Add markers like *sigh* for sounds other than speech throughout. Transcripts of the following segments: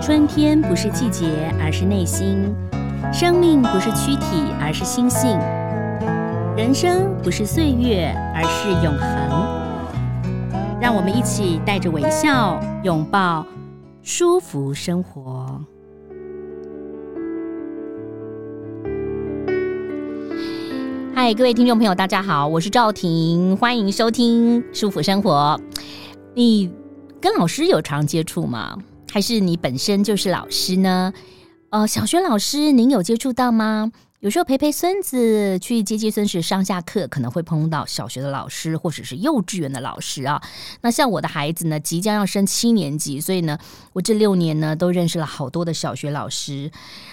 春天不是季节，而是内心；生命不是躯体，而是心性；人生不是岁月，而是永恒。让我们一起带着微笑，拥抱舒服生活。嗨，各位听众朋友，大家好，我是赵婷，欢迎收听舒服生活。你跟老师有常接触吗？还是你本身就是老师呢？呃，小学老师您有接触到吗？有时候陪陪孙子去接接孙子上下课，可能会碰到小学的老师或者是幼稚园的老师啊。那像我的孩子呢，即将要升七年级，所以呢，我这六年呢都认识了好多的小学老师。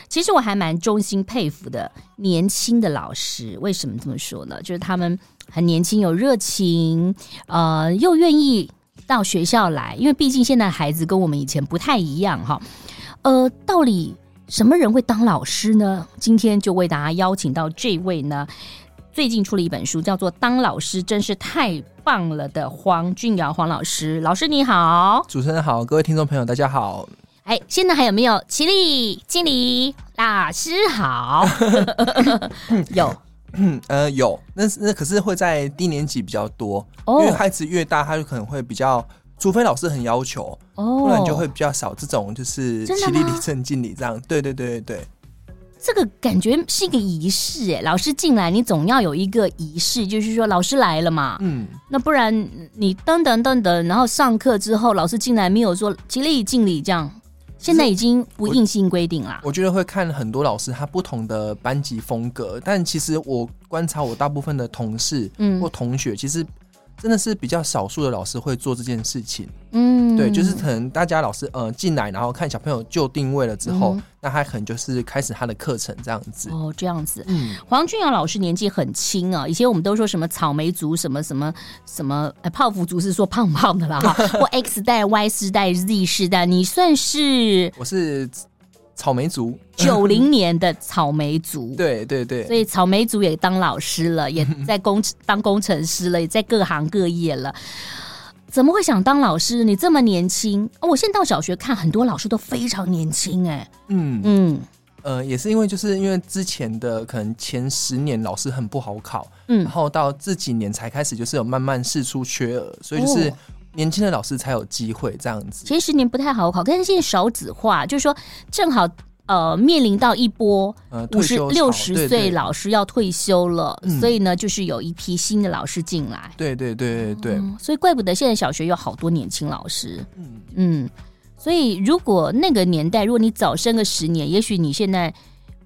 其实我还蛮衷心佩服的年轻的老师。为什么这么说呢？就是他们很年轻，有热情，呃，又愿意。到学校来，因为毕竟现在孩子跟我们以前不太一样哈。呃，到底什么人会当老师呢？今天就为大家邀请到这位呢，最近出了一本书，叫做《当老师真是太棒了》的黄俊尧黄老师。老师你好，主持人好，各位听众朋友大家好。哎，现在还有没有起立敬礼？老师好，*laughs* *laughs* 有。嗯呃有，那那可是会在低年级比较多，哦，因为孩子越大，他就可能会比较，除非老师很要求，哦，不然就会比较少这种就是起立礼正敬礼这样，对对对对对，这个感觉是一个仪式哎，老师进来你总要有一个仪式，就是说老师来了嘛，嗯，那不然你噔噔噔噔，然后上课之后老师进来没有说起立敬礼这样。现在已经不硬性规定了。我觉得会看很多老师他不同的班级风格，但其实我观察我大部分的同事或同学，其实。真的是比较少数的老师会做这件事情，嗯，对，就是可能大家老师呃进来，然后看小朋友就定位了之后，嗯、那他可能就是开始他的课程这样子。哦，这样子。嗯，黄俊阳老师年纪很轻啊，以前我们都说什么草莓族，什么什么什么，哎，泡芙族是说胖胖的啦哈，*laughs* 或 X 代、Y 世代、Z 世代，你算是？我是。草莓族，九零年的草莓族，*laughs* 对对对，所以草莓族也当老师了，也 *laughs* 在工当工程师了，也在各行各业了。怎么会想当老师？你这么年轻，哦，我现在到小学看，很多老师都非常年轻，哎，嗯。嗯，呃，也是因为就是因为之前的可能前十年老师很不好考，嗯，然后到这几年才开始就是有慢慢试出缺额，所以就是。哦年轻的老师才有机会这样子。前十年不太好考，但是现在少子化，就是说正好呃面临到一波五十六十岁老师要退休了，所以呢就是有一批新的老师进来。对对对对对、嗯，所以怪不得现在小学有好多年轻老师。嗯嗯，所以如果那个年代，如果你早生个十年，也许你现在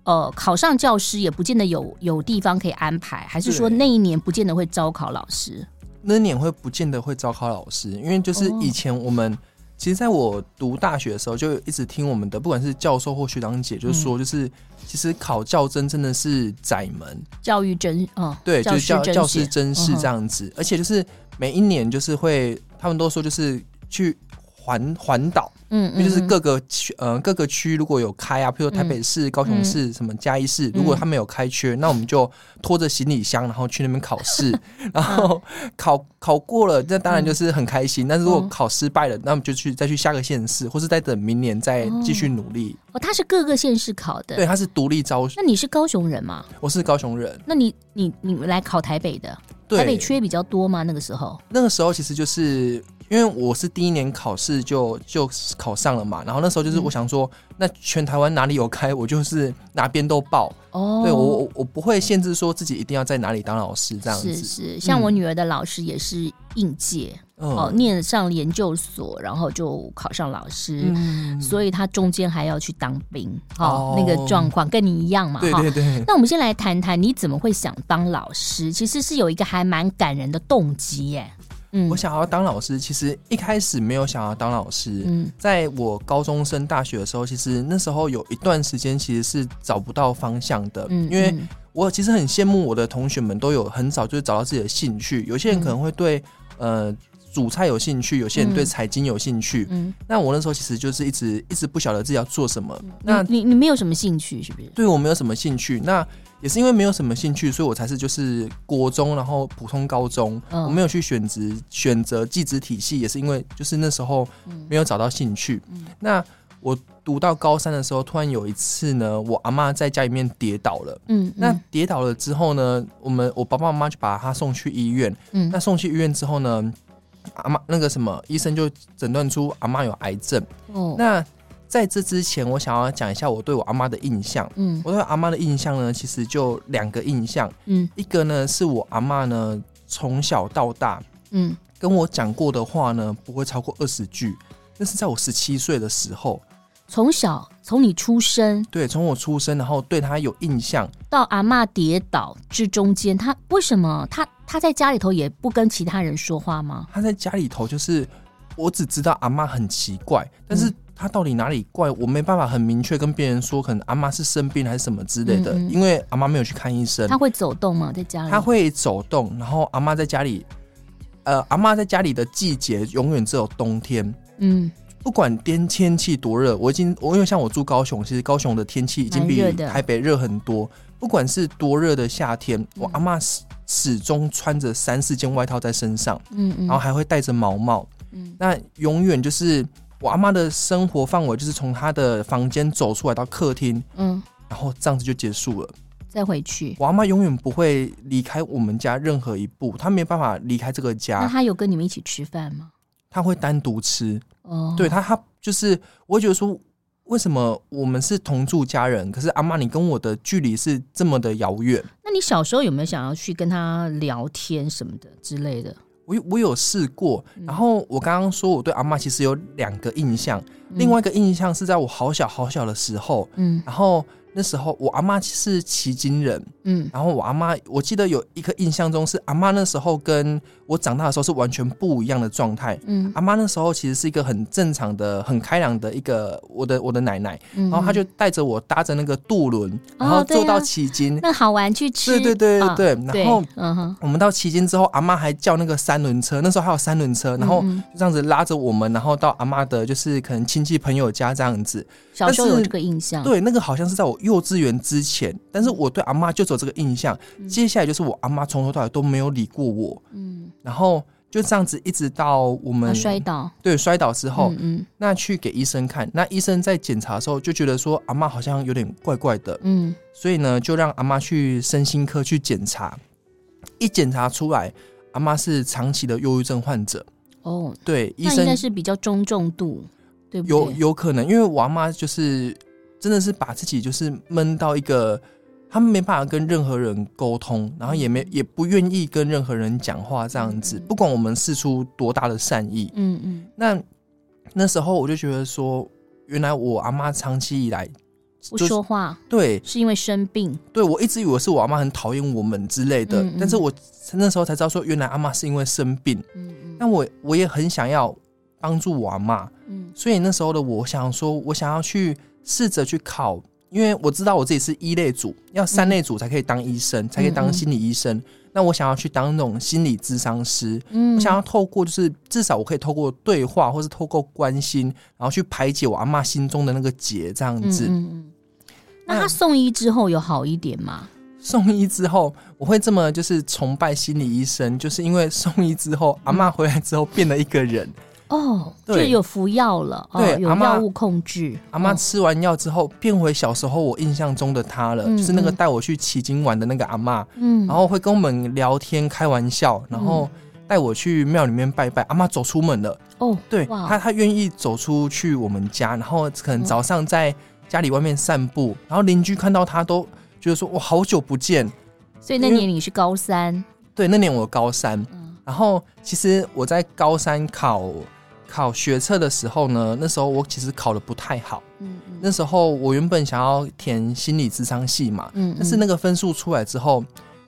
呃考上教师也不见得有有地方可以安排，还是说那一年不见得会招考老师？那年会不见得会招考老师，因为就是以前我们，其实在我读大学的时候，就一直听我们的不管是教授或学长姐，就是说，就是其实考教真真的是窄门，教育真哦，对，就是教教师真是这样子，而且就是每一年就是会，他们都说就是去。环环岛，嗯，因为就是各个区，呃，各个区如果有开啊，譬如说台北市、高雄市、什么嘉义市，如果他们有开缺，那我们就拖着行李箱，然后去那边考试，*laughs* 然后考考过了，那当然就是很开心。但是如果考失败了，那我们就去再去下个县市，或是再等明年再继续努力。哦，他是各个县市考的，对，他是独立招。那你是高雄人吗？我是高雄人。那你你你来考台北的，台北缺比较多吗？那个时候？那个时候其实就是。因为我是第一年考试就就考上了嘛，然后那时候就是我想说，嗯、那全台湾哪里有开，我就是哪边都报。哦，对我我我不会限制说自己一定要在哪里当老师这样子。是是，像我女儿的老师也是应届，嗯、哦，念上研究所，然后就考上老师，嗯、所以她中间还要去当兵。哦，哦那个状况跟你一样嘛？对对对。那我们先来谈谈你怎么会想当老师？其实是有一个还蛮感人的动机耶。嗯，我想要当老师，其实一开始没有想要当老师。嗯，在我高中升大学的时候，其实那时候有一段时间其实是找不到方向的。嗯，因为我其实很羡慕我的同学们都有很早就找到自己的兴趣。有些人可能会对呃煮菜有兴趣，有些人对财经有兴趣。嗯，那我那时候其实就是一直一直不晓得自己要做什么。那你你没有什么兴趣是不是？对，我没有什么兴趣。那也是因为没有什么兴趣，所以我才是就是国中，然后普通高中，嗯、我没有去选择选择技职体系，也是因为就是那时候没有找到兴趣。嗯、那我读到高三的时候，突然有一次呢，我阿妈在家里面跌倒了。嗯，嗯，那跌倒了之后呢，我们我爸爸妈妈就把她送去医院。嗯，那送去医院之后呢，阿妈那个什么医生就诊断出阿妈有癌症。哦，那在这之前，我想要讲一下我对我阿妈的印象。嗯，我对阿妈的印象呢，其实就两个印象。嗯，一个呢是我阿妈呢从小到大，嗯，跟我讲过的话呢不会超过二十句。那是在我十七岁的时候。从小从你出生，对，从我出生，然后对他有印象，到阿妈跌倒这中间，他为什么他他在家里头也不跟其他人说话吗？他在家里头就是，我只知道阿妈很奇怪，但是他到底哪里怪，我没办法很明确跟别人说，可能阿妈是生病还是什么之类的，嗯嗯，因为阿妈没有去看医生。他会走动吗？在家里？他会走动，然后阿妈在家里，呃，阿妈在家里的季节永远只有冬天，嗯。不管天天气多热，我已经我因为像我住高雄，其实高雄的天气已经比台北热很多。不管是多热的夏天，我阿妈始始终穿着三四件外套在身上，嗯嗯，然后还会戴着毛帽，嗯，那永远就是我阿妈的生活范围就是从她的房间走出来到客厅，嗯，然后这样子就结束了，再回去。我阿妈永远不会离开我们家任何一步，她没办法离开这个家。那她有跟你们一起吃饭吗？她会单独吃。哦，对他，他就是，我会觉得说，为什么我们是同住家人，可是阿妈你跟我的距离是这么的遥远？那你小时候有没有想要去跟她聊天什么的之类的？我我有试过，然后我刚刚说我对阿嬷其实有两个印象，嗯，另外一个印象是在我好小好小的时候，嗯，然后。那时候我阿妈是旗津人，嗯，然后我阿妈，我记得有一个印象中是阿妈那时候跟我长大的时候是完全不一样的状态，嗯，阿妈那时候其实是一个很正常的、很开朗的一个我的我的奶奶，嗯，然后她就带着我搭着那个渡轮，然后坐到旗津，哦啊，那好玩去吃，对对对对对，哦，然后嗯哼，我们到旗津之后，阿妈还叫那个三轮车，那时候还有三轮车，然后就这样子拉着我们，然后到阿妈的就是可能亲戚朋友家这样子。小时候有这个印象，对，那个好像是在我幼稚园之前，但是我对阿妈就走这个印象。嗯、接下来就是我阿妈从头到尾都没有理过我，嗯，然后就这样子一直到我们摔倒，对，摔倒之后，嗯，嗯，那去给医生看，那医生在检查的时候就觉得说阿妈好像有点怪怪的，嗯，所以呢就让阿妈去身心科去检查，一检查出来，阿妈是长期的忧郁症患者，哦，对，医生应该是比较中重度。对对？有有可能，因为我阿妈就是真的是把自己就是闷到一个，他们没办法跟任何人沟通，然后也没也不愿意跟任何人讲话这样子，不管我们试出多大的善意，嗯嗯。那那时候我就觉得说，原来我阿妈长期以来不说话，对，是因为生病。对，我一直以为是我阿妈很讨厌我们之类的，但是我那时候才知道说，原来阿妈是因为生病。嗯嗯。那我我也很想要。帮助我阿妈，嗯，所以那时候的我想说，我想要去试着去考，因为我知道我自己是一类组，要三类组才可以当医生，嗯、才可以当心理医生。嗯、那我想要去当那种心理咨商师，嗯，我想要透过就是至少我可以透过对话，或是透过关心，然后去排解我阿妈心中的那个结，这样子。嗯嗯。那他送医之后有好一点吗？送医之后，我会这么就是崇拜心理医生，就是因为送医之后，阿妈回来之后变了一个人。哦，就有服药了，对，有药物控制。阿妈吃完药之后，变回小时候我印象中的她了，就是那个带我去奇经玩的那个阿妈。嗯，然后会跟我们聊天、开玩笑，然后带我去庙里面拜拜。阿妈走出门了，哦，对，她她愿意走出去我们家，然后可能早上在家里外面散步，然后邻居看到她都觉得说：“我，好久不见。”所以那年你是高三？对，那年我高三。然后其实我在高三考。考学测的时候呢，那时候我其实考的不太好。嗯，嗯，那时候我原本想要填心理智商系嘛，嗯，嗯，但是那个分数出来之后，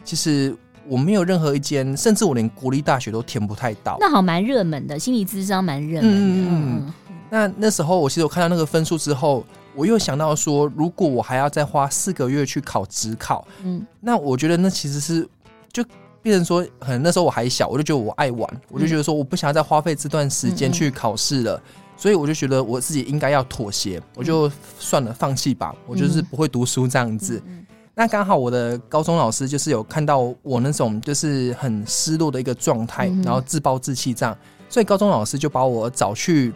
其实我没有任何一间，甚至我连国立大学都填不太到。那好，蛮热门的，心理智商蛮热门的。嗯嗯嗯。那那时候我其实我看到那个分数之后，我又想到说，如果我还要再花四个月去考职考，嗯，那我觉得那其实是就。变成说，可能那时候我还小，我就觉得我爱玩，我就觉得说我不想要再花费这段时间去考试了，所以我就觉得我自己应该要妥协，我就算了，放弃吧，我就是不会读书这样子。那刚好我的高中老师就是有看到我那种就是很失落的一个状态，然后自暴自弃这样，所以高中老师就把我找去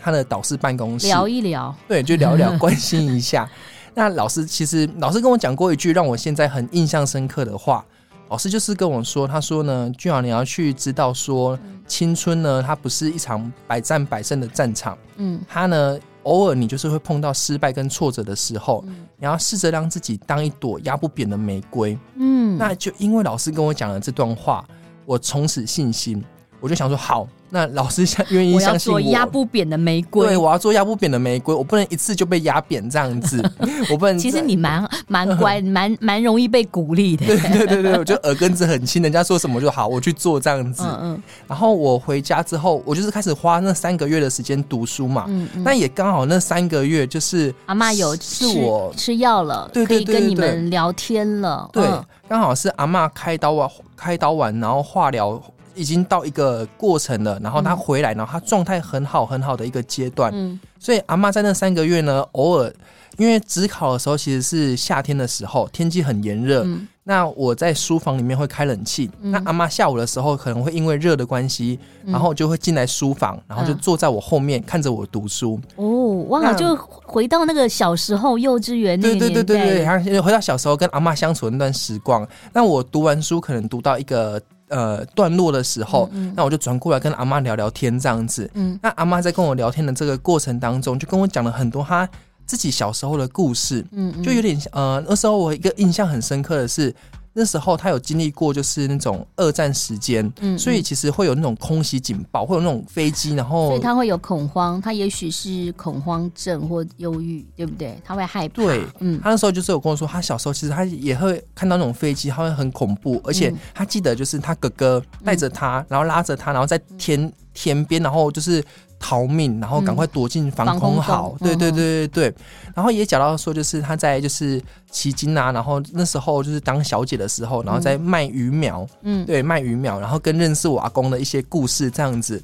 他的导师办公室聊一聊，对，就聊一聊，*laughs* 关心一下。那老师其实老师跟我讲过一句让我现在很印象深刻的话，老师就是跟我说，他说呢，俊豪你要去知道说，青春呢，它不是一场百战百胜的战场，嗯，他呢。偶尔你就是会碰到失败跟挫折的时候，嗯、你要试着让自己当一朵压不扁的玫瑰。嗯，那就因为老师跟我讲了这段话，我从此信心，我就想说好。那老师相愿意相信我，我要做压不扁的玫瑰。对，我要做压不扁的玫瑰，我不能一次就被压扁这样子。*laughs* 我不能。其实你蛮蛮乖，*laughs* 蛮蛮容易被鼓励的。对对对对，我觉得耳根子很轻，人家说什么就好，我去做这样子。嗯嗯。然后我回家之后，我就是开始花那三个月的时间读书嘛。嗯嗯。那也刚好那三个月就是阿妈有吃我吃药了，对对对，可以跟你们聊天了。对，刚好是阿妈开刀啊，开刀完然后化疗。已经到一个过程了，然后他回来，然后他状态很好很好的一个阶段。嗯，所以阿妈在那三个月呢，偶尔因为指考的时候其实是夏天的时候，天气很炎热。嗯，那我在书房里面会开冷气。嗯，那阿妈下午的时候可能会因为热的关系，然后就会进来书房，然后就坐在我后面看着我读书。哦，哇，那就回到那个小时候幼稚园那。对对对对对，然后回到小时候跟阿妈相处的那段时光。那我读完书可能读到一个。呃，段落的时候，嗯嗯、那我就转过来跟阿妈聊聊天，这样子。嗯，那阿妈在跟我聊天的这个过程当中，就跟我讲了很多她自己小时候的故事。嗯，嗯就有点呃，那时候我一个印象很深刻的是。那时候他有经历过，就是那种二战时间，嗯，嗯，所以其实会有那种空袭警报，会有那种飞机，然后所以他会有恐慌，他也许是恐慌症或忧郁，对不对？他会害怕。对，嗯，他那时候就是有跟我说，他小时候其实他也会看到那种飞机，他会很恐怖，而且他记得就是他哥哥带着他，然后拉着他，然后在田田边，然后就是。逃命，然后赶快躲进防空壕。对对对对对。然后也讲到说，就是他在就是骑金啊，然后那时候就是当小姐的时候，然后在卖鱼苗。嗯，对，卖鱼苗，然后跟认识我阿公的一些故事这样子。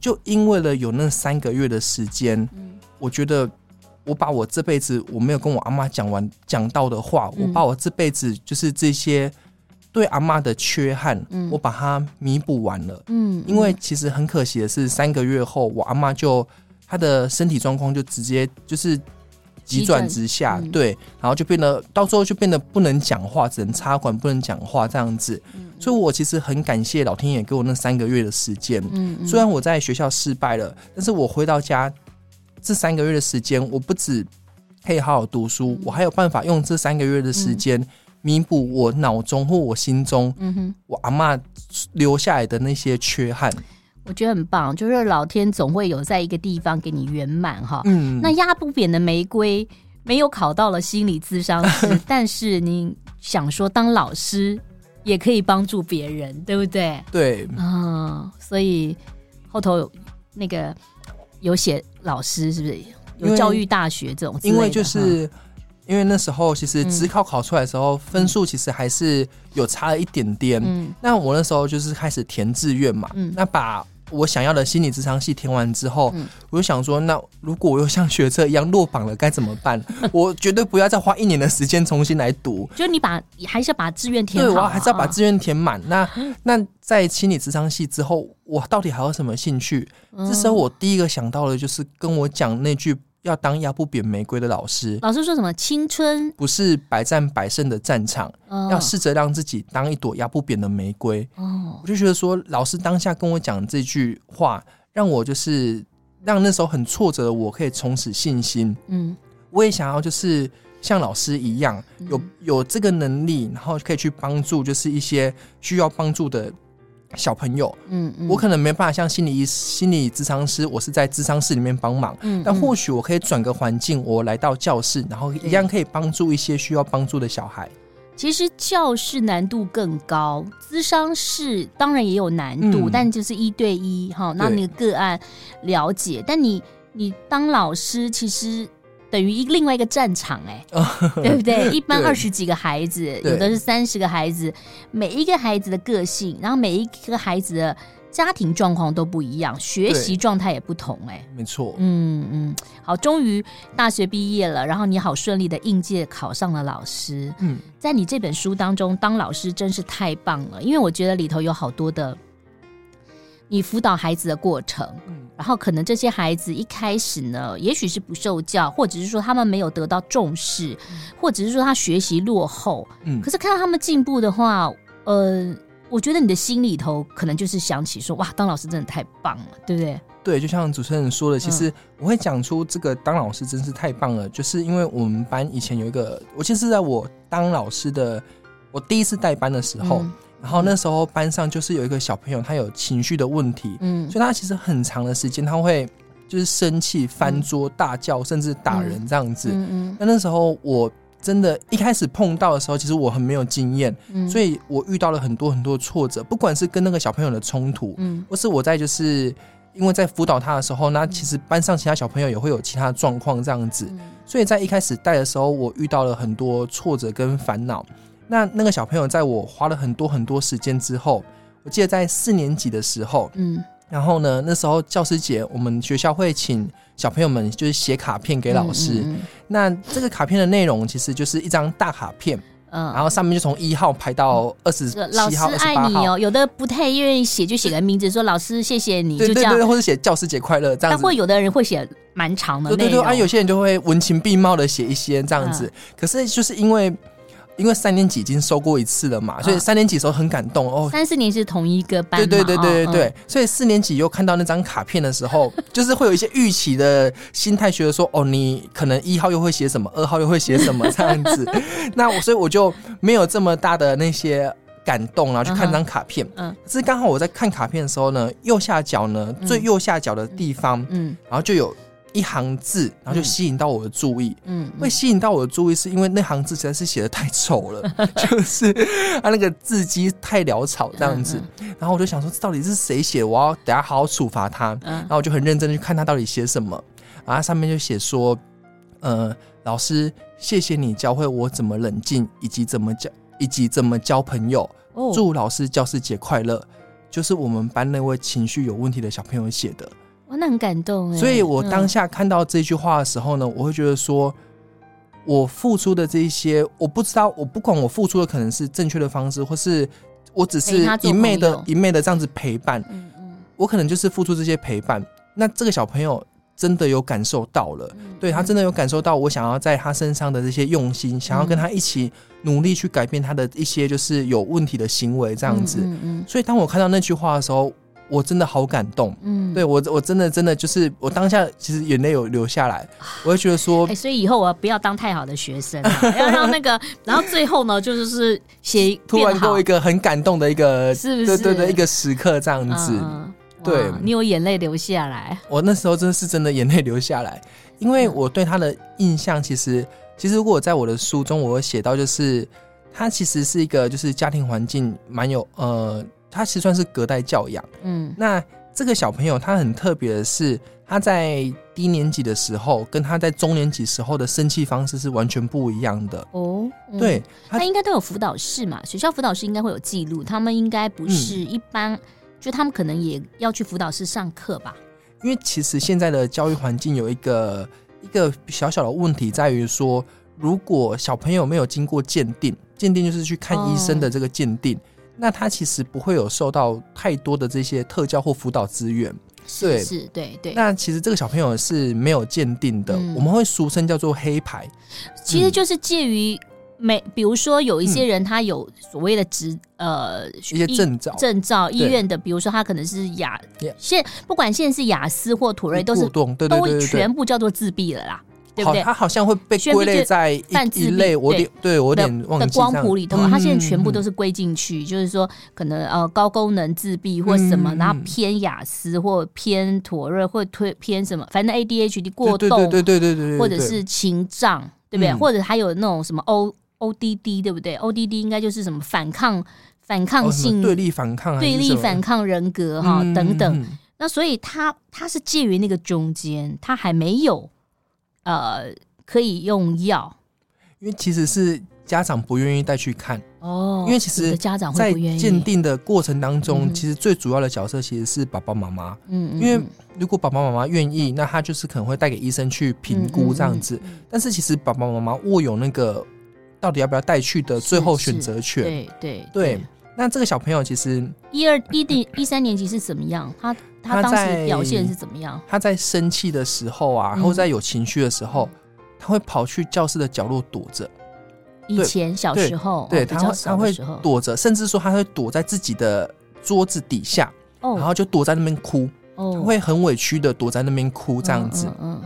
就因为了有那三个月的时间，我觉得我把我这辈子我没有跟我阿妈讲完讲到的话，我把我这辈子就是这些。对阿妈的缺憾，嗯、我把它弥补完了。嗯，嗯因为其实很可惜的是，三个月后，我阿妈就她的身体状况就直接就是急转直下，嗯、对，然后就变得到最后就变得不能讲话，只能插管，不能讲话这样子。嗯、所以，我其实很感谢老天爷给我那三个月的时间。嗯，嗯虽然我在学校失败了，但是我回到家这三个月的时间，我不止可以好好读书，嗯、我还有办法用这三个月的时间。嗯弥补我脑中或我心中，嗯哼，我阿妈留下来的那些缺憾，我觉得很棒。就是老天总会有在一个地方给你圆满哈。嗯，那压不扁的玫瑰没有考到了心理咨商师，*laughs* 但是你想说当老师也可以帮助别人，对不对？对，嗯，所以后头有那个有写老师是不是有教育大学这种？因为就是。因为那时候其实职考考出来的时候，嗯、分数其实还是有差了一点点。嗯，那我那时候就是开始填志愿嘛。嗯，那把我想要的心理咨商系填完之后，嗯、我就想说，那如果我又像学测一样落榜了，该怎么办？*laughs* 我绝对不要再花一年的时间重新来读。就你把还是要把志愿填好，对，我还是要把志愿填满。那那在心理咨商系之后，我到底还有什么兴趣？嗯、这时候我第一个想到的就是跟我讲那句。要当压不扁玫瑰的老师，老师说什么？青春不是百战百胜的战场，哦、要试着让自己当一朵压不扁的玫瑰。哦，我就觉得说，老师当下跟我讲这句话，让我就是让那时候很挫折的我可以重拾信心。嗯，我也想要就是像老师一样，有有这个能力，然后可以去帮助，就是一些需要帮助的。小朋友，嗯，嗯，我可能没办法像心理医心理咨商师，我是在咨商室里面帮忙，嗯，嗯，但或许我可以转个环境，我来到教室，然后一样可以帮助一些需要帮助的小孩。其实教室难度更高，咨商室当然也有难度，嗯，但就是一对一哈，那你个个案了解，但你你当老师其实。等于一另外一个战场哎、欸，对不对？一般二十几个孩子，有的是三十个孩子，每一个孩子的个性，然后每一个孩子的家庭状况都不一样，学习状态也不同哎、欸。没错，嗯嗯，好，终于大学毕业了，然后你好顺利的应届考上了老师。嗯，在你这本书当中，当老师真是太棒了，因为我觉得里头有好多的你辅导孩子的过程。然后可能这些孩子一开始呢，也许是不受教，或者是说他们没有得到重视，嗯、或者是说他学习落后。嗯，可是看到他们进步的话，呃，我觉得你的心里头可能就是想起说，哇，当老师真的太棒了，对不对？对，就像主持人说的，其实我会讲出这个当老师真是太棒了，嗯、就是因为我们班以前有一个，我其实是在我当老师的，我第一次带班的时候。嗯然后那时候班上就是有一个小朋友，他有情绪的问题，嗯，所以他其实很长的时间他会就是生气、翻桌、大叫，甚至打人这样子。嗯嗯。那那时候我真的，一开始碰到的时候，其实我很没有经验，嗯，所以我遇到了很多很多挫折，不管是跟那个小朋友的冲突，嗯，或是我在就是因为在辅导他的时候，那其实班上其他小朋友也会有其他的状况这样子，所以在一开始带的时候，我遇到了很多挫折跟烦恼。那那个小朋友在我花了很多很多时间之后，我记得在四年级的时候，嗯，然后呢，那时候教师节，我们学校会请小朋友们就是写卡片给老师。嗯嗯嗯，那这个卡片的内容其实就是一张大卡片，嗯，然后上面就从一号排到二十七号、老师爱你哦，有的不太愿意写，就写个名字说老师谢谢你，对对对，就这样，或者写教师节快乐这样子。但会有的人会写蛮长的，对对对，啊，有些人就会文情并茂的写一些这样子。嗯、可是就是因为。因为三年级已经收过一次了嘛，所以三年级的时候很感动哦。三四年是同一个班，对对对对对所以四年级又看到那张卡片的时候，*laughs* 就是会有一些预期的心态，觉得说哦，你可能一号又会写什么，二号又会写什么 *laughs* 这样子。那我所以我就没有这么大的那些感动，然后去看张卡片。嗯，可是刚好我在看卡片的时候呢，右下角呢，最右下角的地方，嗯，然后就有。一行字，然后就吸引到我的注意。嗯，会吸引到我的注意，是因为那行字实在是写的太丑了，*laughs* 就是他那个字迹太潦草这样子。然后我就想说，这到底是谁写？我要等下好好处罚他。然后我就很认真的去看他到底写什么。然后上面就写说：“呃，老师，谢谢你教会我怎么冷静，以及怎么交，以及怎么交朋友。祝老师教师节快乐。”就是我们班那位情绪有问题的小朋友写的。哦，那很感动哎！所以我当下看到这句话的时候呢，嗯、我会觉得说，我付出的这一些，我不知道，我不管我付出的可能是正确的方式，或是我只是一昧的、一昧的这样子陪伴。嗯嗯，我可能就是付出这些陪伴。那这个小朋友真的有感受到了，嗯、对他真的有感受到我想要在他身上的这些用心，嗯、想要跟他一起努力去改变他的一些就是有问题的行为，这样子。嗯，嗯，嗯，所以当我看到那句话的时候。我真的好感动，嗯，对我，我真的真的就是我当下其实眼泪有流下来，我会觉得说，哎，所以以后我不要当太好的学生，*laughs* 要让那个，然后最后呢，就是写 *laughs* 突然给我一个很感动的一个，是不是？对对对，一个时刻这样子，对，你有眼泪流下来，我那时候真的是真的眼泪流下来，因为我对他的印象，其实其实如果我在我的书中，我会写到，就是他其实是一个就是家庭环境蛮有呃。他其实算是隔代教养，嗯，那这个小朋友他很特别的是，他在低年级的时候，跟他在中年级时候的生气方式是完全不一样的哦。嗯、对，他，他应该都有辅导室嘛，学校辅导室应该会有记录，他们应该不是一般，嗯、就他们可能也要去辅导室上课吧。因为其实现在的教育环境有一个一个小小的问题在于说，如果小朋友没有经过鉴定，鉴定就是去看医生的这个鉴定。哦那他其实不会有受到太多的这些特教或辅导资源，是是，对对。那其实这个小朋友是没有鉴定的，嗯、我们会俗称叫做黑牌，其实就是介于每，嗯、比如说有一些人他有所谓的执、嗯、呃一些证照证照医院的，比如说他可能是雅现不管现在是雅思或土瑞都是都全部叫做自闭了啦。对不对？它好像会被归类在一一类，我点对我有点忘记的光谱里头，它现在全部都是归进去，就是说可能呃高功能自闭或什么，然后偏雅思或偏妥瑞或推偏什么，反正 ADHD 过动，对对对对对，或者是情障，对不对？或者还有那种什么 O ODD，对不对？ODD 应该就是什么反抗反抗性对立反抗对立反抗人格哈等等。那所以他他是介于那个中间，他还没有。呃，可以用药，因为其实是家长不愿意带去看哦。因为其实家长在鉴定的过程当中，其实最主要的角色其实是爸爸妈妈。嗯，因为如果爸爸妈妈愿意，那他就是可能会带给医生去评估这样子。但是其实爸爸妈妈握有那个到底要不要带去的最后选择权。对对对。那这个小朋友其实一二一第 *laughs* 一三年级是怎么样？他他当时表现是怎么样？他在生气的时候啊，或在有情绪的时候，他会跑去教室的角落躲着。以前小时候，对，他会他会躲着，甚至说他会躲在自己的桌子底下，然后就躲在那边哭。他会很委屈的躲在那边哭，这样子。嗯。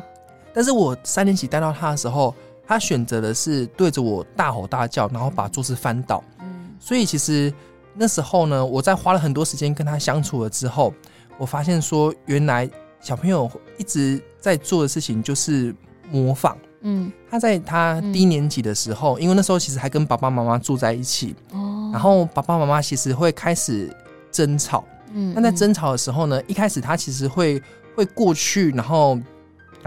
但是我三年级带到他的时候，他选择的是对着我大吼大叫，然后把桌子翻倒。嗯。所以其实那时候呢，我在花了很多时间跟他相处了之后，我发现说，原来小朋友一直在做的事情就是模仿。嗯。他在他低年级的时候，因为那时候其实还跟爸爸妈妈住在一起。哦。然后爸爸妈妈其实会开始争吵。嗯，那在争吵的时候呢，一开始他其实会会过去，然后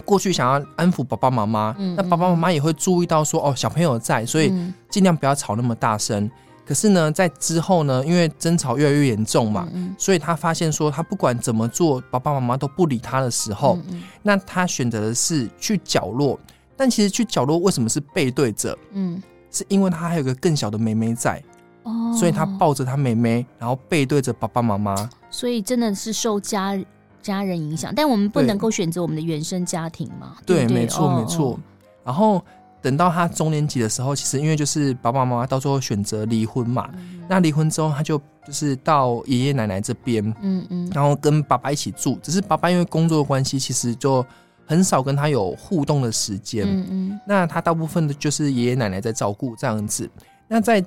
过去想要安抚爸爸妈妈。嗯，那爸爸妈妈也会注意到说，哦，小朋友在，所以尽量不要吵那么大声。可是呢，在之后呢，因为争吵越来越严重嘛，所以他发现说，他不管怎么做，爸爸妈妈都不理他的时候，那他选择的是去角落。但其实去角落为什么是背对着？嗯，是因为他还有个更小的妹妹在。哦所以他抱着他妹妹，然后背对着爸爸妈妈。所以真的是受家家人影响，但我们不能够选择我们的原生家庭嘛？对，对对没错，没错。然后等到他中年级的时候，其实因为就是爸爸妈妈到最后选择离婚嘛。嗯、那离婚之后，他就就是到爷爷奶奶这边，嗯嗯，然后跟爸爸一起住。只是爸爸因为工作的关系，其实就很少跟他有互动的时间。嗯嗯。那他大部分的就是爷爷奶奶在照顾这样子。那在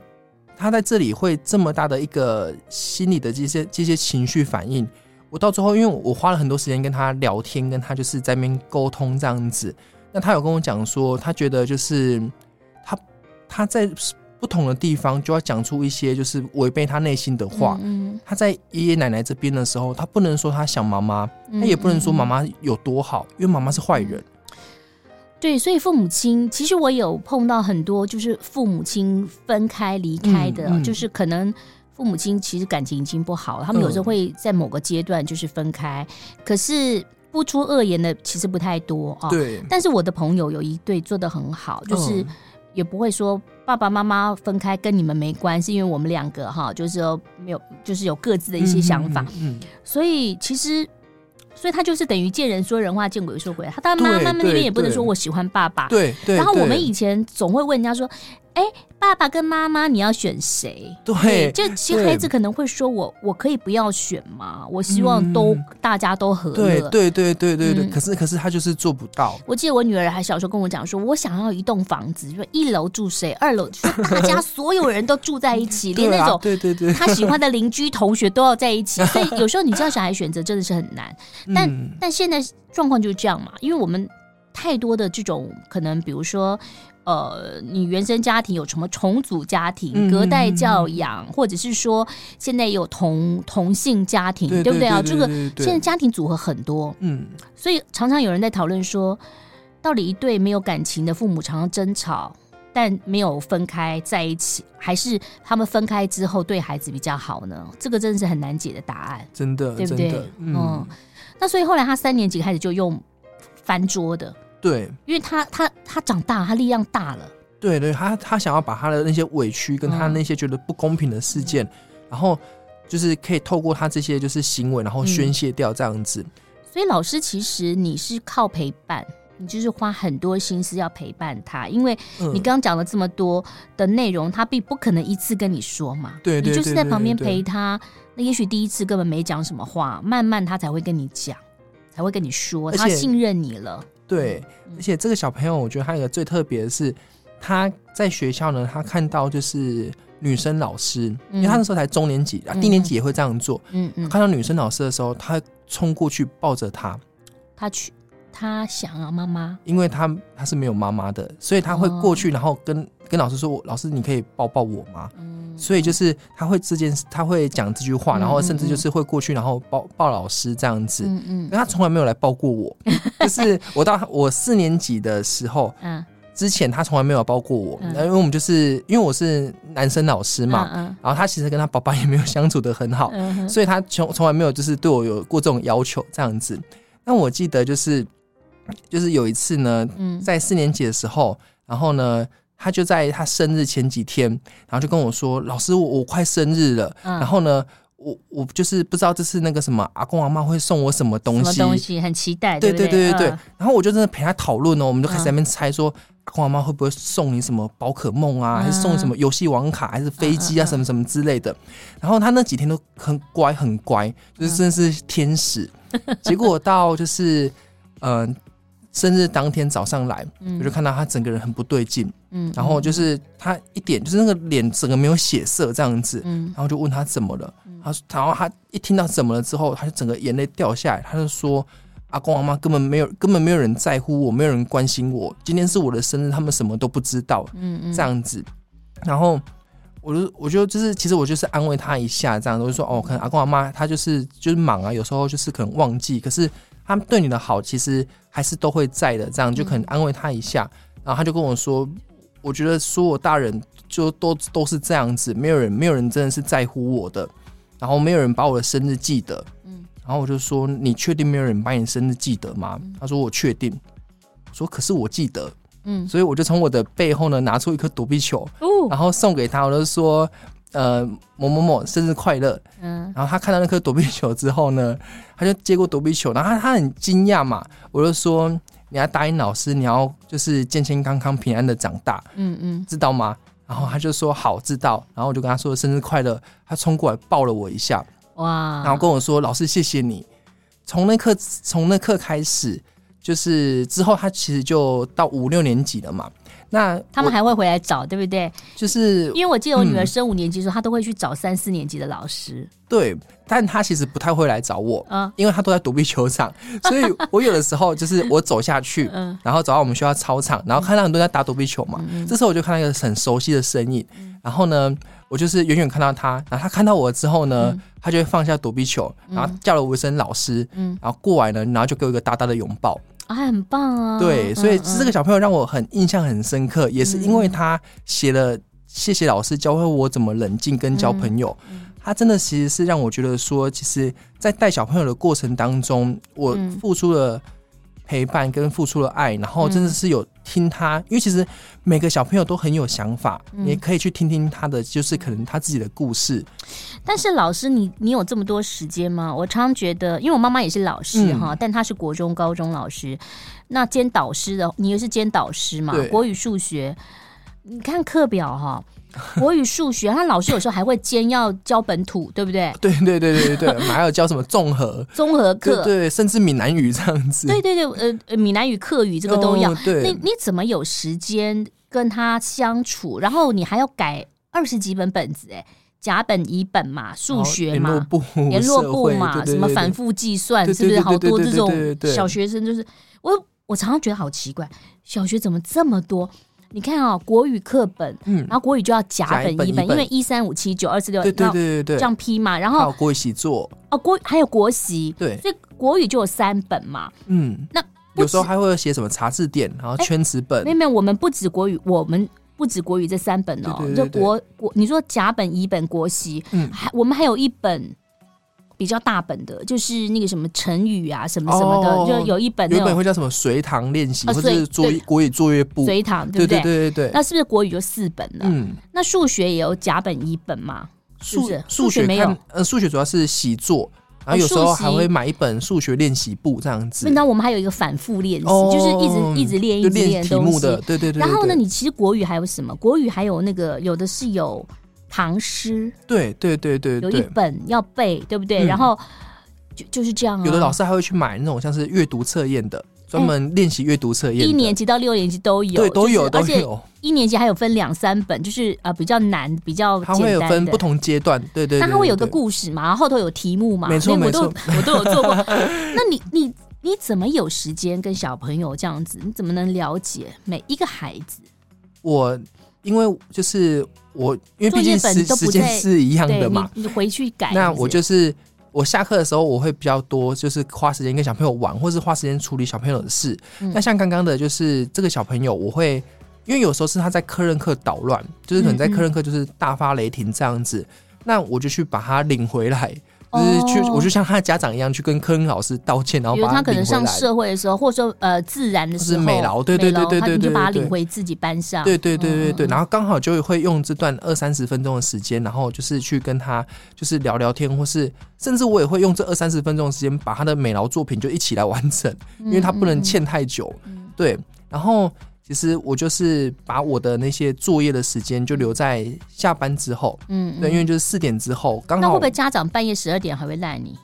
他在这里会这么大的一个心理的这些这些情绪反应，我到最后，因为我花了很多时间跟他聊天，跟他就是在那边沟通这样子。那他有跟我讲说，他觉得就是他他在不同的地方就要讲出一些就是违背他内心的话。嗯，他在爷爷奶奶这边的时候，他不能说他想妈妈，他也不能说妈妈有多好，因为妈妈是坏人。对，所以父母亲其实我有碰到很多，就是父母亲分开离开的，嗯嗯、就是可能父母亲其实感情已经不好了，他们有时候会在某个阶段就是分开，嗯、可是不出恶言的其实不太多啊。对，但是我的朋友有一对做的很好，就是也不会说爸爸妈妈分开跟你们没关系，因为我们两个哈，就是说没有，就是有各自的一些想法，嗯，嗯嗯所以其实。所以他就是等于见人说人话，见鬼说鬼话。他他妈妈那边也不能说我喜欢爸爸。对对。然后我们以前总会问人家说：“哎，爸爸跟妈妈，你要选谁？”对。就其实孩子可能会说我：“我我可以不要选吗？我希望都大家都和乐。”对对对对对对。可是可是他就是做不到。我记得我女儿还小时候跟我讲说：“我想要一栋房子，说一楼住谁，二楼说大家所有人都住在一起，*laughs* 连那种对对对他喜欢的邻居同学都要在一起。*laughs* ”所以有时候你知道小孩选择真的是很难。但、嗯、但现在状况就是这样嘛，因为我们太多的这种可能，比如说，呃，你原生家庭有什么重组家庭、隔代教养，嗯、或者是说现在有同同性家庭，对，对不对啊？这个现在家庭组合很多，嗯，所以常常有人在讨论说，到底一对没有感情的父母常常争吵，但没有分开在一起，还是他们分开之后对孩子比较好呢？这个真的是很难解的答案，真的，对不对？嗯。嗯那所以后来他三年级开始就用翻桌的，对，因为他他他长大，他力量大了，对对，他他想要把他的那些委屈跟他那些觉得不公平的事件，嗯、然后就是可以透过他这些就是行为，然后宣泄掉这样子。嗯、所以老师其实你是靠陪伴，你就是花很多心思要陪伴他，因为你刚刚讲了这么多的内容，他并不可能一次跟你说嘛，对，对，你就是在旁边陪他。那也许第一次根本没讲什么话，慢慢他才会跟你讲，才会跟你说，他信任你了。对，嗯、而且这个小朋友，我觉得他有个最特别的是，他在学校呢，他看到就是女生老师，嗯、因为他那时候才中年级啊，低年级也会这样做。嗯嗯，看到女生老师的时候，他冲过去抱着她，他去。他想要妈妈，因为他他是没有妈妈的，所以他会过去，然后跟、哦、跟老师说：“老师，你可以抱抱我吗？”嗯，所以就是他会这件事，他会讲这句话，然后甚至就是会过去，然后抱抱老师这样子。嗯嗯，但他从来没有来抱过我，*laughs* 就是我到我四年级的时候，嗯，之前他从来没有抱过我，因为我们就是因为我是男生老师嘛，嗯，然后他其实跟他爸爸也没有相处的很好，嗯，所以他从从来没有就是对我有过这种要求这样子。那我记得就是。就是有一次呢，在四年级的时候，嗯、然后呢，他就在他生日前几天，然后就跟我说：“老师，我我快生日了。嗯”然后呢，我我就是不知道这次那个什么阿公阿妈会送我什么东西，什么东西很期待，对对对对对。嗯、然后我就真的陪他讨论哦，我们就开始在那边猜说，阿公阿妈会不会送你什么宝可梦啊，嗯、还是送你什么游戏王卡，还是飞机啊，什么什么之类的。然后他那几天都很乖很乖，就是真的是天使。嗯、结果到就是嗯。呃生日当天早上来，嗯、我就看到他整个人很不对劲，嗯，然后就是他一点就是那个脸整个没有血色这样子，嗯，然后就问他怎么了，他、嗯、然后他一听到怎么了之后，他就整个眼泪掉下来，他就说阿公阿妈根本没有根本没有人在乎我，没有人关心我，今天是我的生日，他们什么都不知道，嗯嗯，这样子，然后我就我就就是其实我就是安慰他一下，这样子我就说哦，可能阿公阿妈他就是就是忙啊，有时候就是可能忘记，可是。他们对你的好，其实还是都会在的。这样就可能安慰他一下，嗯、然后他就跟我说：“我觉得所有大人就都都是这样子，没有人没有人真的是在乎我的，然后没有人把我的生日记得。”嗯，然后我就说：“你确定没有人把你生日记得吗？”嗯、他说：“我确定。”我说：“可是我记得。”嗯，所以我就从我的背后呢拿出一颗躲避球，哦、然后送给他。我就说。呃，某某某生日快乐。嗯，然后他看到那颗躲避球之后呢，*laughs* 他就接过躲避球，然后他他很惊讶嘛，我就说，你要答应老师，你要就是健健康康、平安的长大。嗯嗯，知道吗？然后他就说好，知道。然后我就跟他说生日快乐，他冲过来抱了我一下，哇，然后跟我说老师谢谢你。从那刻从那刻开始，就是之后他其实就到五六年级了嘛。那他们还会回来找，对不对？就是因为我记得我女儿升五年级的时候，她、嗯、都会去找三四年级的老师。对，但她其实不太会来找我，嗯，因为她都在躲避球场，所以我有的时候就是我走下去，*laughs* 嗯，然后走到我们学校操场，然后看到很多人在打躲避球嘛，嗯、这时候我就看到一个很熟悉的身影，嗯、然后呢，我就是远远看到他，然后他看到我之后呢，嗯、他就会放下躲避球，然后叫了我一声老师，嗯，然后过来呢，然后就给我一个大大的拥抱。啊，很棒啊！对，所以这个小朋友让我很印象很深刻，嗯、也是因为他写了“谢谢老师教会我怎么冷静跟交朋友”，嗯、他真的其实是让我觉得说，其实，在带小朋友的过程当中，我付出了。陪伴跟付出了爱，然后真的是有听他，嗯、因为其实每个小朋友都很有想法，你也、嗯、可以去听听他的，就是可能他自己的故事。但是老师你，你你有这么多时间吗？我常常觉得，因为我妈妈也是老师哈，嗯、但她是国中、高中老师，那兼导师的，你又是兼导师嘛？国语、数学，你看课表哈。*laughs* 国语、数学，他老师有时候还会兼要教本土，对不对？对对对对对，*laughs* 还有教什么综合综合课，对，甚至闽南语这样子。对对对，呃，闽南语、客语这个都要。对，你你怎么有时间跟他相处？然后你还要改二十几本本子，哎，甲本乙本嘛，数学嘛，联络簿、联络簿嘛，什么反复计算，是不是好多这种小学生？就是我，我常常觉得好奇怪，小学怎么这么多？你看啊，国语课本，嗯，然后国语就要甲本乙本，因为一三五七九二四六，对对对对，这样批嘛。然后国语习作哦，国还有国习，对，所以国语就有三本嘛。嗯，那有时候还会写什么查字典，然后圈词本。没有没有，我们不止国语，我们不止国语这三本哦，就国国，你说甲本乙本国习，嗯，还我们还有一本。比较大本的，就是那个什么成语啊，什么什么的，哦、就有一本，有一本会叫什么随堂练习，或者是作国语作业簿，随堂，对不对？对对对对。那是不是国语就四本了？嗯。那数学也有甲本乙本吗？数数学没有，呃，数学主要是习作，然后有时候还会买一本数学练习簿这样子。那我们还有一个反复练习，哦、就是一直一直练，一直练题目的。对对对。然后呢，你其实国语还有什么？国语还有那个有的是有唐诗，对对对对，有一本要背，对不对？然后。就就是这样啊，有的老师还会去买那种像是阅读测验的，专门练习阅读测验。一年级到六年级都有，对，都有，而且一年级还有分两三本，就是呃比较难，比较简单的。它会有分不同阶段，对对。那它会有个故事嘛，后头有题目嘛，没错没错，*laughs* 我都有做过。那你 *laughs* 你你怎么有时间跟小朋友这样子？你怎么能了解每一个孩子？我因为就是我，因为毕竟时时间是一样的嘛，你回去改。那我就是。我下课的时候，我会比较多，就是花时间跟小朋友玩，或是花时间处理小朋友的事。嗯、那像刚刚的，就是这个小朋友，我会因为有时候是他在科任课捣乱，就是可能在科任课就是大发雷霆这样子，嗯嗯，那我就去把他领回来，就是去，我就像他的家长一样，去跟科恩老师道歉，然后把他他可能上社会的时候，或者说呃自然的时候，是美劳，对对对对对对，就把他领回自己班上，对对对对对，然后刚好就会用这段二三十分钟的时间，然后就是去跟他就是聊聊天，或是甚至我也会用这二三十分钟的时间，把他的美劳作品就一起来完成，因为他不能欠太久，对，然后。其实我就是把我的那些作业的时间就留在下班之后，嗯，对，因为就是四点之后刚好。那会不会家长半夜十二点还会赖你？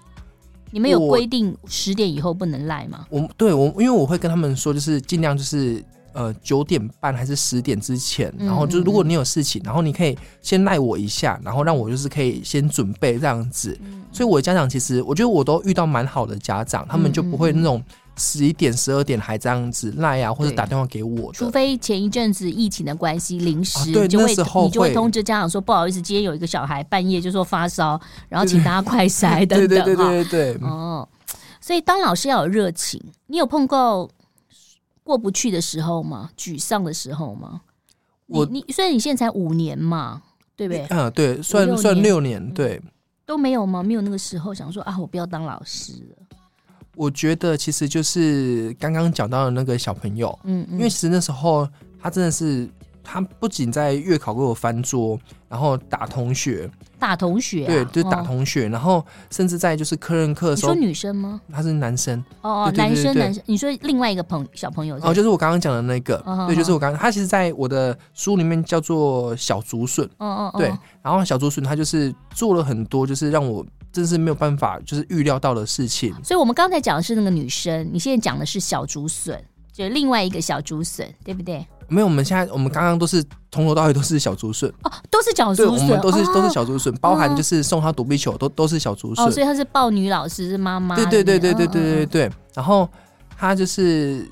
你们有规定十点以后不能赖吗？我对我，因为我会跟他们说，就是尽量就是呃九点半还是十点之前，然后就是如果你有事情，然后你可以先赖我一下，然后让我就是可以先准备这样子。所以我的家长其实我觉得我都遇到蛮好的家长，他们就不会那种。十一点、十二点还这样子赖啊，或者打电话给我，除非前一阵子疫情的关系，临时就会你就会通知家长说，不好意思，今天有一个小孩半夜就说发烧，然后请大家快筛 *laughs* 等等。对对对对对。哦，所以当老师要有热情，你有碰过过不去的时候吗？沮丧的时候吗？我你虽然你现在才五年嘛，对不对？嗯，对，算算六年，对，都没有吗？没有那个时候想说啊，我不要当老师了。我觉得其实就是刚刚讲到的那个小朋友，嗯，嗯，因为其实那时候他真的是，他不仅在月考给我翻桌，然后打同学，打同学，啊，对，就是打同学，哦，然后甚至在就是科任课的时候，你说女生吗？他是男生，哦哦，男生男生，你说另外一个朋小朋友。是是，哦，就是我刚刚讲的那个，哦，对，就是我刚刚，他其实在我的书里面叫做小竹笋，哦哦，对，然后小竹笋他就是做了很多，就是让我。真是没有办法，就是预料到的事情。所以，我们刚才讲的是那个女生，你现在讲的是小竹笋，就另外一个小竹笋，对不对？没有，我们现在我们刚刚都是从头到尾都是小竹笋哦，都是小竹笋，我们都是、哦、都是小竹笋，包含就是送她躲避球，都都是小竹笋。哦，所以她是抱女老师是妈妈，对对对对对对对对。哦、然后她就是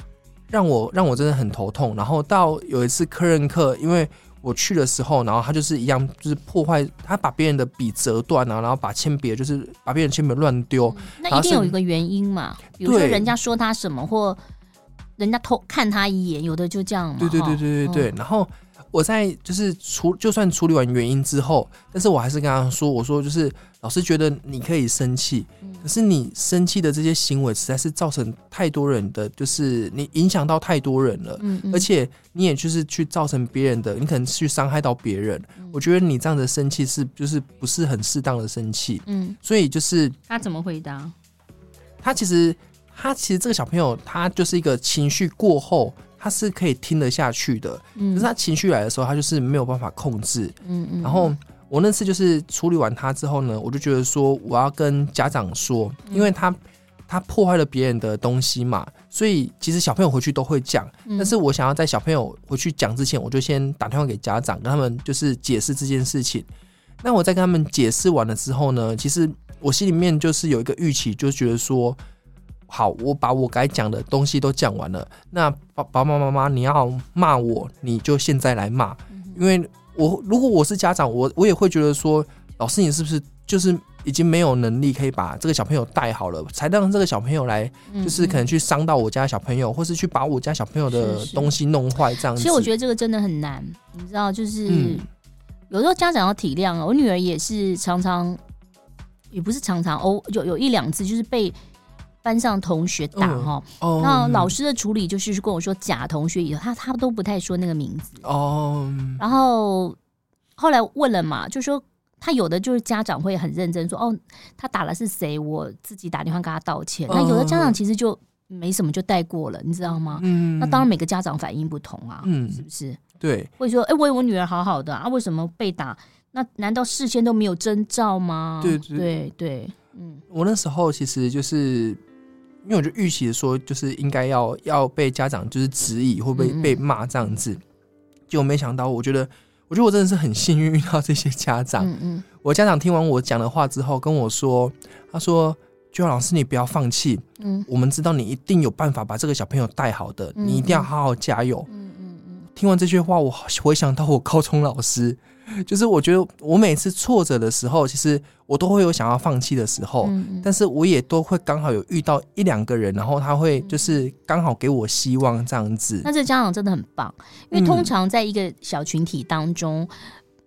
让我让我真的很头痛。然后到有一次科任课，因为。我去的时候，然后他就是一样，就是破坏，他把别人的笔折断啊，然后把铅笔就是把别人铅笔乱丢。那一定有一个原因嘛？比如说人家说他什么，或人家偷看他一眼，有的就这样嘛。对对对对对对。然后我在就是处就算处理完原因之后，但是我还是跟他说，我说就是。老师觉得你可以生气，可是你生气的这些行为实在是造成太多人的，就是你影响到太多人了，嗯嗯，而且你也就是去造成别人的，你可能去伤害到别人。嗯、我觉得你这样的生气是就是不是很适当的生气，嗯，所以就是他怎么回答？他其实他其实这个小朋友他就是一个情绪过后他是可以听得下去的，嗯，可是他情绪来的时候他就是没有办法控制，嗯嗯，然后。我那次就是处理完他之后呢，我就觉得说我要跟家长说，因为他他破坏了别人的东西嘛，所以其实小朋友回去都会讲，但是我想要在小朋友回去讲之前，我就先打电话给家长，跟他们就是解释这件事情。那我在跟他们解释完了之后呢，其实我心里面就是有一个预期，就觉得说，好，我把我该讲的东西都讲完了，那爸爸妈妈妈，你要骂我，你就现在来骂，因为。我如果我是家长，我我也会觉得说，老师你是不是就是已经没有能力可以把这个小朋友带好了，才让这个小朋友来，就是可能去伤到我家小朋友，或是去把我家小朋友的东西弄坏这样子。其实我觉得这个真的很难，你知道，就是有时候家长要体谅啊。我女儿也是常常，也不是常常哦，有有一两次就是被。班上同学打哈，那老师的处理就是跟我说假同学以后，他他都不太说那个名字哦。然后后来问了嘛，就说他有的就是家长会很认真说哦，他打了是谁？我自己打电话跟他道歉。那有的家长其实就没什么就带过了，你知道吗？嗯。那当然每个家长反应不同啊，嗯，是不是？对。或者说，哎，我我女儿好好的啊，为什么被打？那难道事先都没有征兆吗？对对对，嗯。我那时候其实就是。因为我就预期说，就是应该要要被家长就是质疑，会被被骂这样子，结果没想到，我觉得，我觉得我真的是很幸运遇到这些家长。嗯嗯，我家长听完我讲的话之后跟我说，他说：“就老师，你不要放弃，嗯，我们知道你一定有办法把这个小朋友带好的，你一定要好好加油。”嗯嗯嗯。听完这句话，我回想到我高中老师。就是我觉得我每次挫折的时候，其实我都会有想要放弃的时候，嗯、但是我也都会刚好有遇到一两个人，然后他会就是刚好给我希望这样子。那这家长真的很棒，因为通常在一个小群体当中，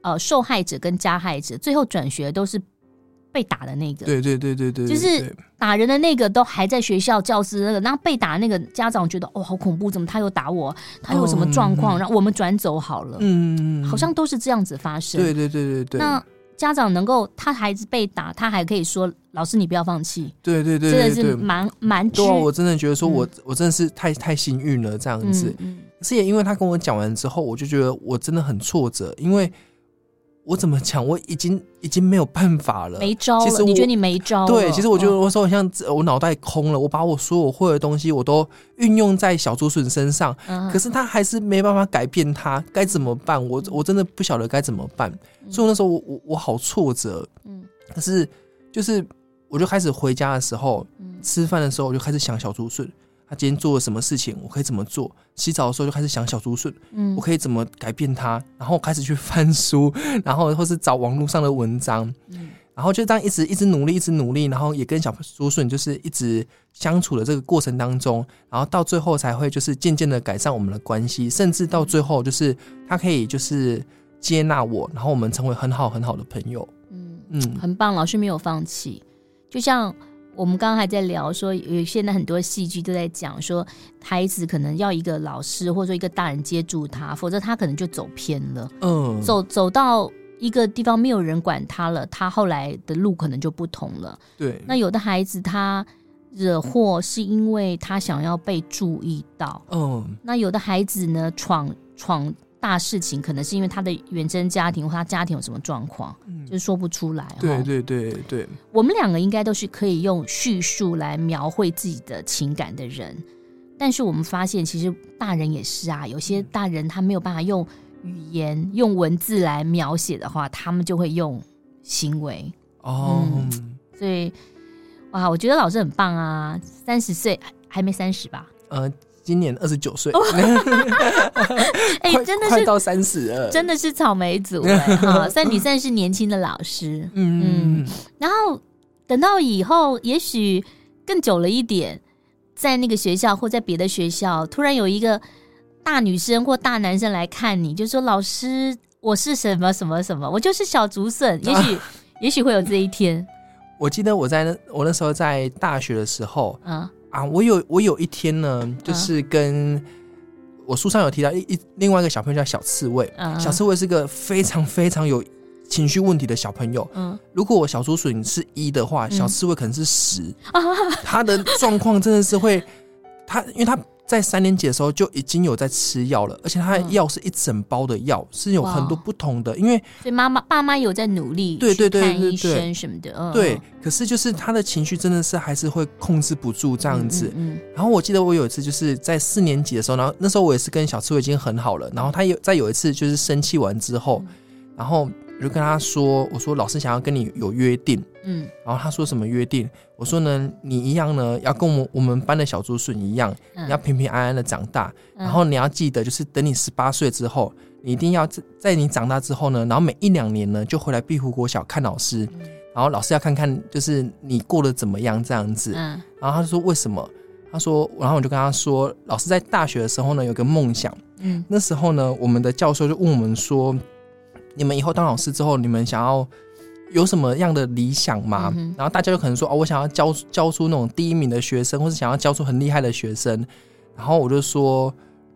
嗯、呃，受害者跟加害者最后转学都是被打的那个，对对对对对，就是打人的那个都还在学校教室那个，然后被打那个家长觉得哦好恐怖，怎么他又打我？他有什么状况？然后、我们转走好了。嗯，好像都是这样子发生。对对对对对。那家长能够他孩子被打，他还可以说老师你不要放弃。对对对，真的是蛮蛮。对，我真的觉得说我、嗯、我真的是太太幸运了这样子。嗯。可是也因为他跟我讲完之后，我就觉得我真的很挫折，因为。我怎么讲？我已经已经没有办法了，没招了。其实你觉得你没招？对，其实我觉得我说我像我脑袋空了，我把我所有会的东西我都运用在小竹笋身上，嗯，可是他还是没办法改变他，该怎么办？我我真的不晓得该怎么办。嗯，所以那时候我我我好挫折，嗯，可是就是我就开始回家的时候，嗯，吃饭的时候我就开始想小竹笋。他今天做了什么事情？我可以怎么做？洗澡的时候就开始想小竹笋，嗯，我可以怎么改变他？然后开始去翻书，然后或是找网络上的文章，嗯，然后就这样一直一直努力，一直努力，然后也跟小竹笋就是一直相处的这个过程当中，然后到最后才会就是渐渐的改善我们的关系，甚至到最后就是他可以就是接纳我，然后我们成为很好很好的朋友，嗯嗯，很棒，老师没有放弃，就像。我们刚刚还在聊说，有现在很多戏剧都在讲说，孩子可能要一个老师或者说一个大人接住他，否则他可能就走偏了。嗯，走走到一个地方没有人管他了，他后来的路可能就不同了。对，那有的孩子他惹祸是因为他想要被注意到。嗯，那有的孩子呢，闯闯。大事情可能是因为他的原生家庭或他家庭有什么状况，嗯，就是说不出来。对对对对，我们两个应该都是可以用叙述来描绘自己的情感的人，但是我们发现其实大人也是啊，有些大人他没有办法用语言、用文字来描写的话，他们就会用行为。哦，嗯，所以哇，我觉得老师很棒啊，三十岁还没三十吧？呃。今年二十九岁，*laughs* 哎、欸，真的是快到三十了，真的是草莓族哎、欸、*laughs* 哈，算你算是年轻的老师，嗯。嗯，然后等到以后，也许更久了一点，在那个学校或在别的学校，突然有一个大女生或大男生来看你，就说老师，我是什么什么什么，我就是小竹笋，*laughs* 也许、啊、也许会有这一天。我记得我在那我那时候在大学的时候，嗯。啊，我有我有一天呢，就是跟我书上有提到一一另外一个小朋友叫小刺猬，嗯，小刺猬是个非常非常有情绪问题的小朋友。嗯，如果我小竹笋是一的话，小刺猬可能是十，嗯，他的状况真的是会，他因为他。在三年级的时候就已经有在吃药了，而且他的药是一整包的药，嗯，是有很多不同的。因为所以妈妈爸妈有在努力，对对对对对，医生什么的，嗯，对。可是就是他的情绪真的是还是会控制不住这样子。嗯，嗯，嗯。然后我记得我有一次就是在四年级的时候，然后那时候我也是跟小刺猬已经很好了，然后他有在有一次就是生气完之后，嗯，然后。我就跟他说：“我说老师想要跟你有约定，嗯，然后他说什么约定？我说呢，你一样呢，要跟我们我们班的小竹笋一样，嗯，你要平平安安的长大，嗯，然后你要记得，就是等你十八岁之后，你一定要在在你长大之后呢，然后每一两年呢，就回来碧湖国小看老师，嗯，然后老师要看看就是你过得怎么样这样子，嗯，然后他就说为什么？他说，然后我就跟他说，老师在大学的时候呢，有个梦想，嗯，那时候呢，我们的教授就问我们说。”你们以后当老师之后，你们想要有什么样的理想吗？嗯、然后大家就可能说哦，我想要教教出那种第一名的学生，或是想要教出很厉害的学生。然后我就说，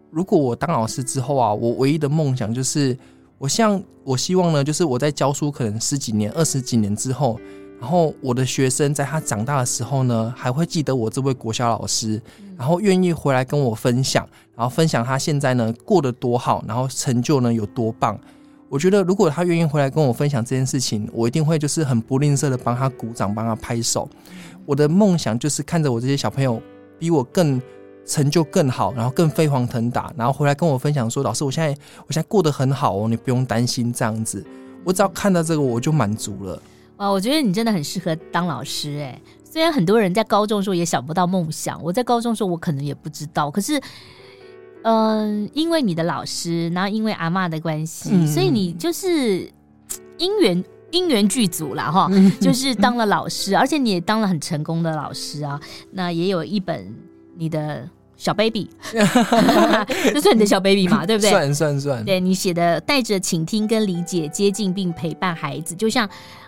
如果我当老师之后啊，我唯一的梦想就是，我像我希望呢，就是我在教书可能十几年、二十几年之后，然后我的学生在他长大的时候呢，还会记得我这位国小老师，然后愿意回来跟我分享，然后分享他现在呢过得多好，然后成就呢有多棒。我觉得，如果他愿意回来跟我分享这件事情，我一定会就是很不吝啬的帮他鼓掌，帮他拍手。我的梦想就是看着我这些小朋友比我更成就更好，然后更飞黄腾达，然后回来跟我分享说：“老师，我现在我现在过得很好哦，你不用担心这样子。”我只要看到这个，我就满足了。哇，我觉得你真的很适合当老师哎。虽然很多人在高中的时候也想不到梦想，我在高中的时候我可能也不知道，可是。嗯，因为你的老师，然后因为阿妈的关系，嗯，所以你就是因缘因缘具足了哈，就是当了老师，而且你也当了很成功的老师啊。那也有一本你的小 baby，*laughs* 这算你的小 baby 嘛？*laughs* 对不对？算算算。对，你写的带着倾听跟理解，接近并陪伴孩子，就像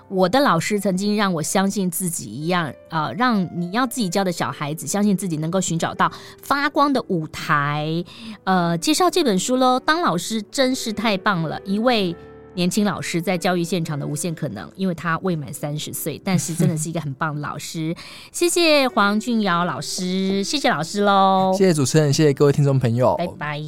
我的老师曾经让我相信自己一样啊、呃，让你要自己教的小孩子相信自己能够寻找到发光的舞台。呃，介绍这本书喽，当老师真是太棒了，一位。年轻老师在教育现场的无限可能，因为他未满三十岁，但是真的是一个很棒的老师。谢谢黄俊尧老师，谢谢老师喽，谢谢主持人，谢谢各位听众朋友，拜拜。